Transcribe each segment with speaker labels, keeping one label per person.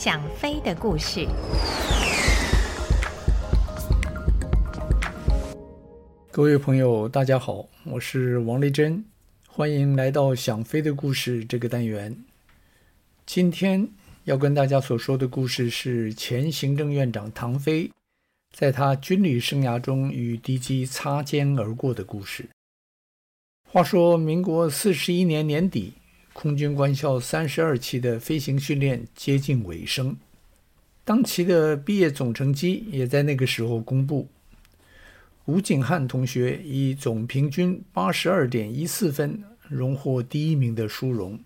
Speaker 1: 想飞的故事。
Speaker 2: 各位朋友，大家好，我是王丽珍，欢迎来到《想飞的故事》这个单元。今天要跟大家所说的故事是前行政院长唐飞在他军旅生涯中与敌机擦肩而过的故事。话说，民国四十一年年底，空军官校三十二期的飞行训练接近尾声，当期的毕业总成绩也在那个时候公布。吴景汉同学以总平均八十二点一四分荣获第一名的殊荣，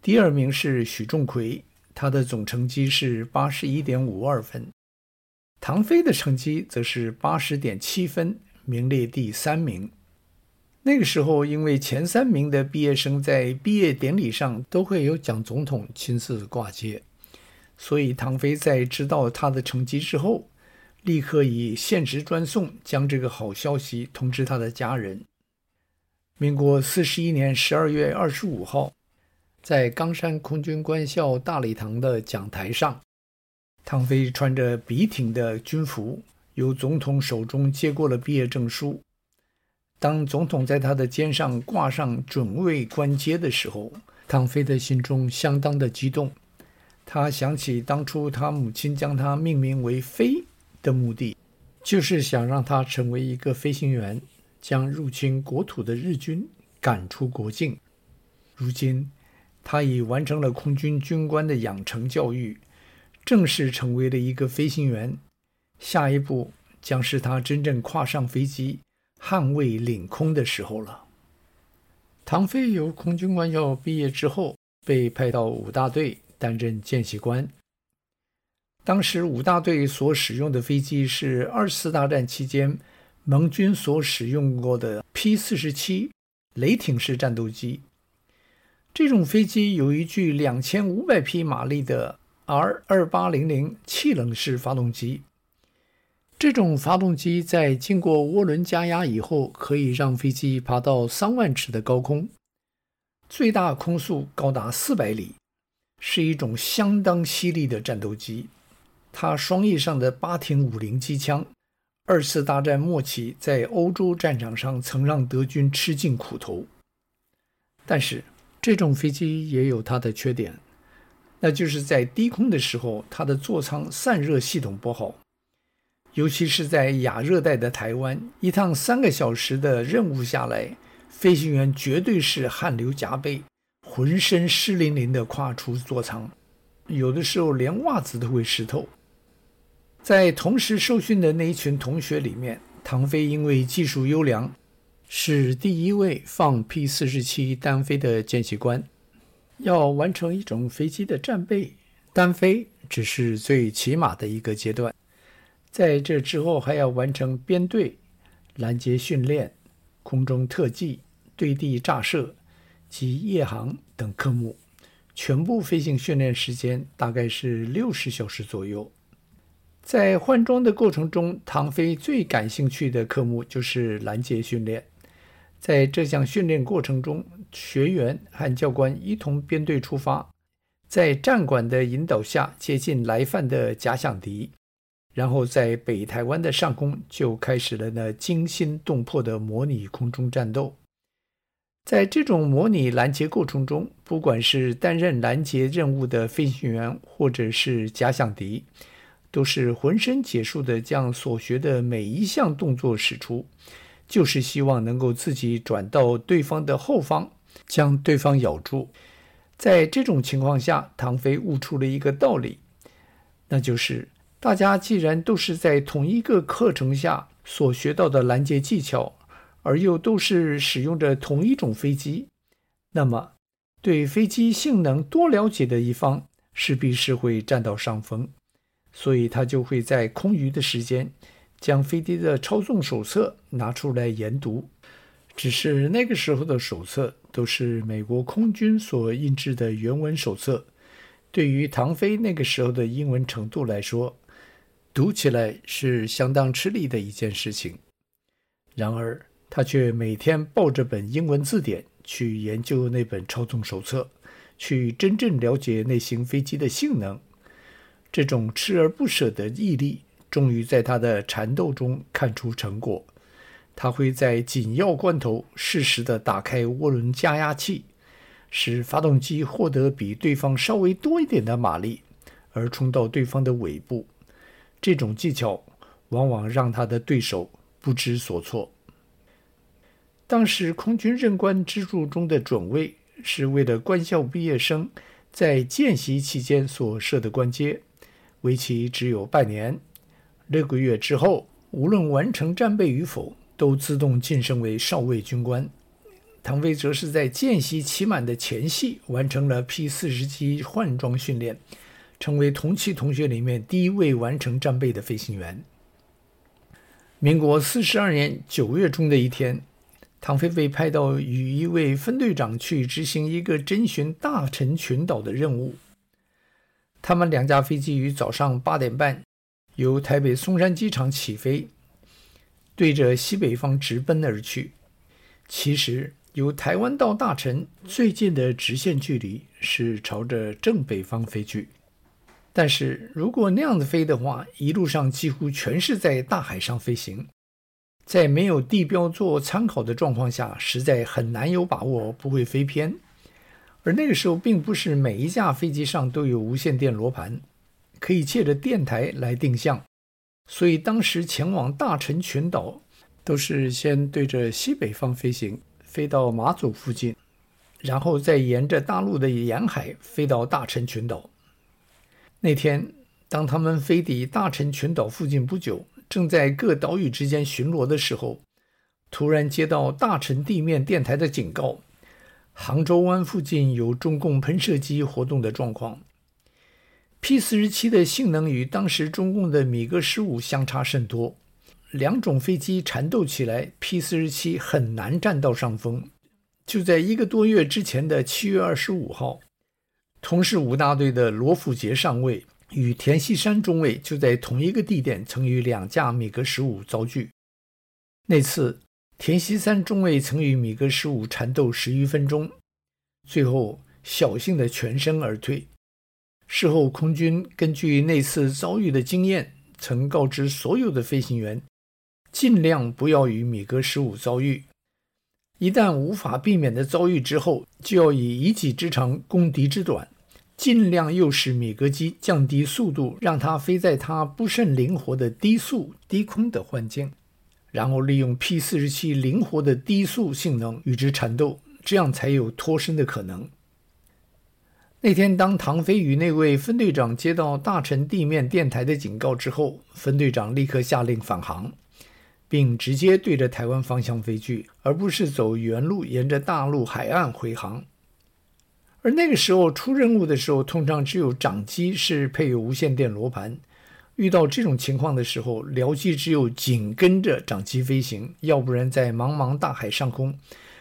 Speaker 2: 第二名是许仲魁，他的总成绩是八十一点五二分。唐飞的成绩则是八十点七分，名列第三名。那个时候，因为前三名的毕业生在毕业典礼上都会有蒋总统亲自挂接，所以唐飞在知道他的成绩之后，立刻以限时专送将这个好消息通知他的家人。民国四十一年十二月二十五号，在冈山空军官校大礼堂的讲台上，唐飞穿着笔挺的军服，由总统手中接过了毕业证书。当总统在他的肩上挂上准尉官阶的时候，唐飞的心中相当的激动。他想起当初他母亲将他命名为“飞”的目的，就是想让他成为一个飞行员，将入侵国土的日军赶出国境。如今，他已完成了空军军官的养成教育，正式成为了一个飞行员。下一步将是他真正跨上飞机。捍卫领空的时候了。唐飞由空军官校毕业之后，被派到五大队担任见习官。当时五大队所使用的飞机是二次大战期间盟军所使用过的 P 四十七雷霆式战斗机。这种飞机有一具两千五百匹马力的 R 二八零零气冷式发动机。这种发动机在经过涡轮加压以后，可以让飞机爬到三万尺的高空，最大空速高达四百里，是一种相当犀利的战斗机。它双翼上的八挺五零机枪，二次大战末期在欧洲战场上曾让德军吃尽苦头。但是这种飞机也有它的缺点，那就是在低空的时候，它的座舱散热系统不好。尤其是在亚热带的台湾，一趟三个小时的任务下来，飞行员绝对是汗流浃背，浑身湿淋淋的跨出座舱，有的时候连袜子都会湿透。在同时受训的那一群同学里面，唐飞因为技术优良，是第一位放 P 四十七单飞的见习官。要完成一种飞机的战备，单飞只是最起码的一个阶段。在这之后，还要完成编队、拦截训练、空中特技、对地炸射及夜航等科目，全部飞行训练时间大概是六十小时左右。在换装的过程中，唐飞最感兴趣的科目就是拦截训练。在这项训练过程中，学员和教官一同编队出发，在战管的引导下接近来犯的假想敌。然后在北台湾的上空就开始了那惊心动魄的模拟空中战斗。在这种模拟拦截过程中，不管是担任拦截任务的飞行员，或者是假想敌，都是浑身解数的将所学的每一项动作使出，就是希望能够自己转到对方的后方，将对方咬住。在这种情况下，唐飞悟出了一个道理，那就是。大家既然都是在同一个课程下所学到的拦截技巧，而又都是使用着同一种飞机，那么对飞机性能多了解的一方势必是会占到上风，所以他就会在空余的时间将飞机的操纵手册拿出来研读。只是那个时候的手册都是美国空军所印制的原文手册，对于唐飞那个时候的英文程度来说，读起来是相当吃力的一件事情，然而他却每天抱着本英文字典去研究那本操纵手册，去真正了解那型飞机的性能这种锲而不舍的毅力，终于在他的缠斗中看出成果。他会在紧要关头适时地打开涡轮加压器，使发动机获得比对方稍微多一点的马力，而冲到对方的尾部。这种技巧往往让他的对手不知所措。当时空军任官制度中的准尉是为了官校毕业生在见习期间所设的官阶，为期只有半年。六个月之后，无论完成战备与否，都自动晋升为少尉军官。唐飞则是在见习期满的前夕完成了 P 四十七换装训练，成为同期同学里面第一位完成战备的飞行员。民国四十二年九月中的一天。唐飞被派到与一位分队长去执行一个征询大陈群岛的任务。他们两架飞机于早上八点半由台北松山机场起飞，对着西北方直奔而去。其实，由台湾到大陈最近的直线距离是朝着正北方飞去。但是如果那样子飞的话，一路上几乎全是在大海上飞行。在没有地标做参考的状况下，实在很难有把握不会飞偏。而那个时候，并不是每一架飞机上都有无线电罗盘，可以借着电台来定向。所以当时前往大陈群岛，都是先对着西北方飞行，飞到马祖附近，然后再沿着大陆的沿海飞到大陈群岛。那天，当他们飞抵大陈群岛附近不久。正在各岛屿之间巡逻的时候，突然接到大陈地面电台的警告：杭州湾附近有中共喷射机活动的状况。P 四十七的性能与当时中共的米格十五相差甚多，两种飞机缠斗起来，P 四十七很难占到上风。就在一个多月之前的七月二十五号，同是五大队的罗富杰上尉。与田锡山中尉就在同一个地点，曾与两架米格十五遭遇。那次，田锡山中尉曾与米格十五缠斗十余分钟，最后侥幸的全身而退。事后，空军根据那次遭遇的经验，曾告知所有的飞行员，尽量不要与米格十五遭遇。一旦无法避免的遭遇之后，就要以一己之长攻敌之短。尽量诱使米格机降低速度，让它飞在它不甚灵活的低速低空的环境，然后利用 P 四十七灵活的低速性能与之缠斗，这样才有脱身的可能。那天，当唐飞与那位分队长接到大陈地面电台的警告之后，分队长立刻下令返航，并直接对着台湾方向飞去，而不是走原路沿着大陆海岸回航。而那个时候出任务的时候，通常只有掌机是配有无线电罗盘。遇到这种情况的时候，僚机只有紧跟着掌机飞行，要不然在茫茫大海上空，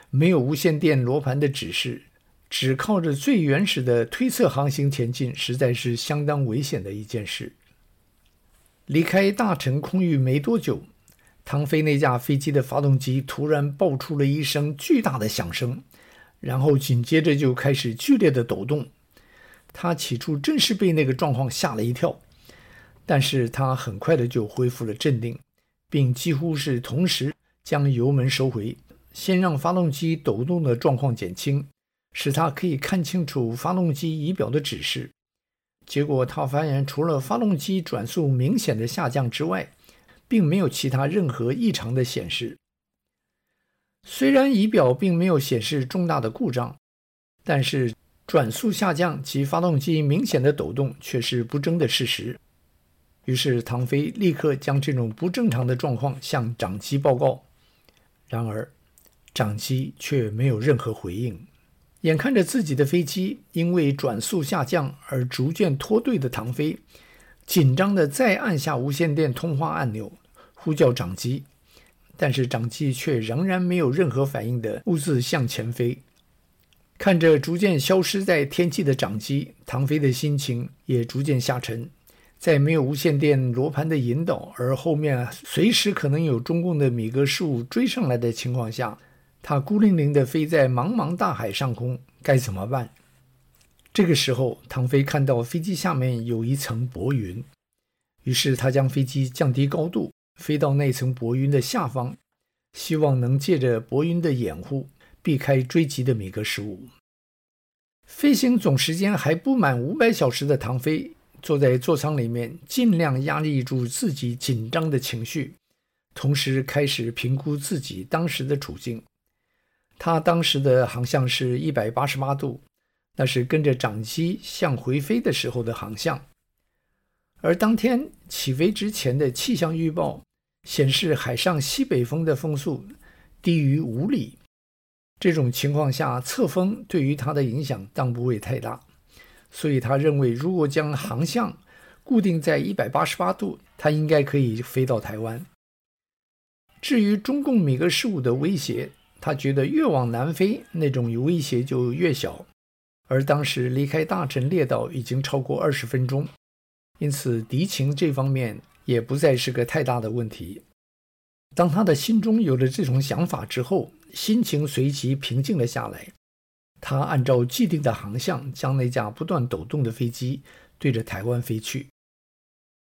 Speaker 2: 没有无线电罗盘的指示，只靠着最原始的推测航行前进，实在是相当危险的一件事。离开大陈空域没多久，唐飞那架飞机的发动机突然爆出了一声巨大的响声。然后紧接着就开始剧烈的抖动，他起初真是被那个状况吓了一跳，但是他很快的就恢复了镇定，并几乎是同时将油门收回，先让发动机抖动的状况减轻，使他可以看清楚发动机仪表的指示。结果他发现，除了发动机转速明显的下降之外，并没有其他任何异常的显示。虽然仪表并没有显示重大的故障，但是转速下降及发动机明显的抖动却是不争的事实。于是唐飞立刻将这种不正常的状况向长机报告，然而长机却没有任何回应。眼看着自己的飞机因为转速下降而逐渐脱队的唐飞，紧张地再按下无线电通话按钮，呼叫长机。但是长机却仍然没有任何反应的兀自向前飞，看着逐渐消失在天际的长机，唐飞的心情也逐渐下沉。在没有无线电罗盘的引导，而后面随时可能有中共的米格十五追上来的情况下，他孤零零地飞在茫茫大海上空，该怎么办？这个时候，唐飞看到飞机下面有一层薄云，于是他将飞机降低高度，飞到那层薄云的下方，希望能借着薄云的掩护，避开追击的米格十五。飞行总时间还不满五百小时的唐飞，坐在座舱里面，尽量压抑住自己紧张的情绪，同时开始评估自己当时的处境。他当时的航向是一百八十八度。那是跟着长机向回飞的时候的航向，而当天起飞之前的气象预报显示海上西北风的风速低于五里。这种情况下，侧风对于它的影响当不会太大，所以他认为如果将航向固定在一百八十八度，他应该可以飞到台湾。至于中共米格十五的威胁，他觉得越往南飞，那种威胁就越小。而当时离开大陈列岛已经超过二十分钟，因此敌情这方面也不再是个太大的问题。当他的心中有了这种想法之后，心情随即平静了下来。他按照既定的航向，将那架不断抖动的飞机对着台湾飞去。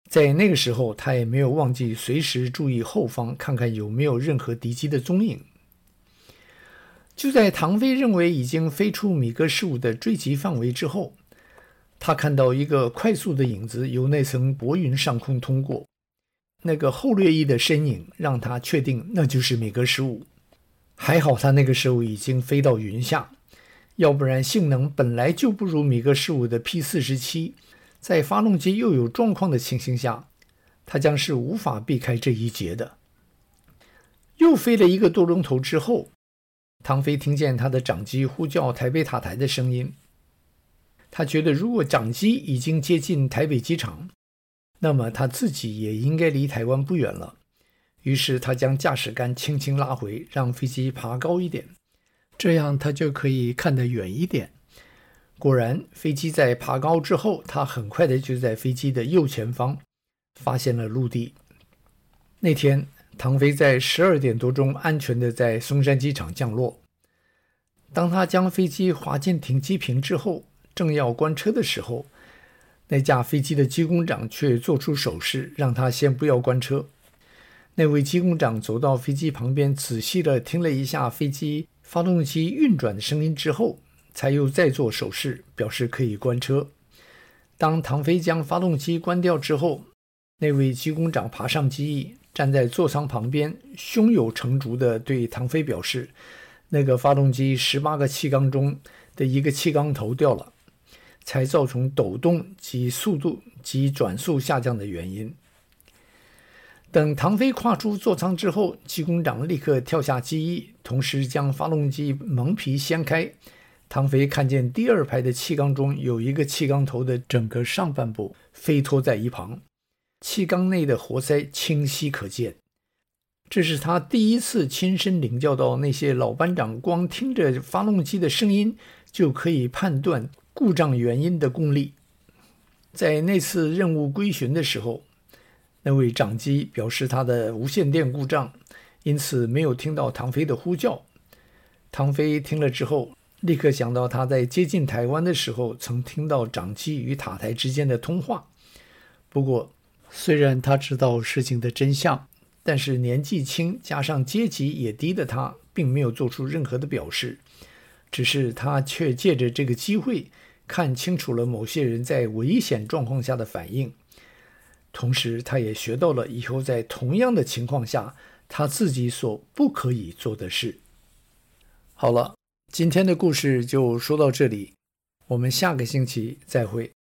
Speaker 2: 在那个时候，他也没有忘记随时注意后方，看看有没有任何敌机的踪影。就在唐飞认为已经飞出米格十五的追击范围之后，他看到一个快速的影子由那层薄云上空通过，那个后掠翼的身影让他确定那就是米格十五。还好他那个时候已经飞到云下，要不然性能本来就不如米格十五的 P 四十七，在发动机又有状况的情形下，他将是无法避开这一劫的。又飞了一个多钟头之后。唐飞听见他的长机呼叫台北塔台的声音，他觉得如果长机已经接近台北机场，那么他自己也应该离台湾不远了。于是他将驾驶杆轻轻拉回，让飞机爬高一点，这样他就可以看得远一点。果然，飞机在爬高之后，他很快的就在飞机的右前方发现了陆地。那天。唐飞在十二点多钟安全的在松山机场降落。当他将飞机滑进停机坪之后，正要关车的时候，那架飞机的机工长却做出手势，让他先不要关车。那位机工长走到飞机旁边，仔细地听了一下飞机发动机运转的声音之后，才又再做手势，表示可以关车。当唐飞将发动机关掉之后，那位机工长爬上机翼。站在座舱旁边，胸有成竹地对唐飞表示：“那个发动机十八个气缸中的一个气缸头掉了，才造成抖动及速度及转速下降的原因。”等唐飞跨出座舱之后，机工长立刻跳下机翼，同时将发动机蒙皮掀开。唐飞看见第二排的气缸中有一个气缸头的整个上半部飞脱在一旁。气缸内的活塞清晰可见，这是他第一次亲身领教到那些老班长光听着发动机的声音就可以判断故障原因的功力。在那次任务归巡的时候，那位长机表示他的无线电故障，因此没有听到唐飞的呼叫。唐飞听了之后，立刻想到他在接近台湾的时候曾听到长机与塔台之间的通话，不过。虽然他知道事情的真相，但是年纪轻加上阶级也低的他，并没有做出任何的表示。只是他却借着这个机会，看清楚了某些人在危险状况下的反应。同时，他也学到了以后在同样的情况下，他自己所不可以做的事。好了，今天的故事就说到这里，我们下个星期再会。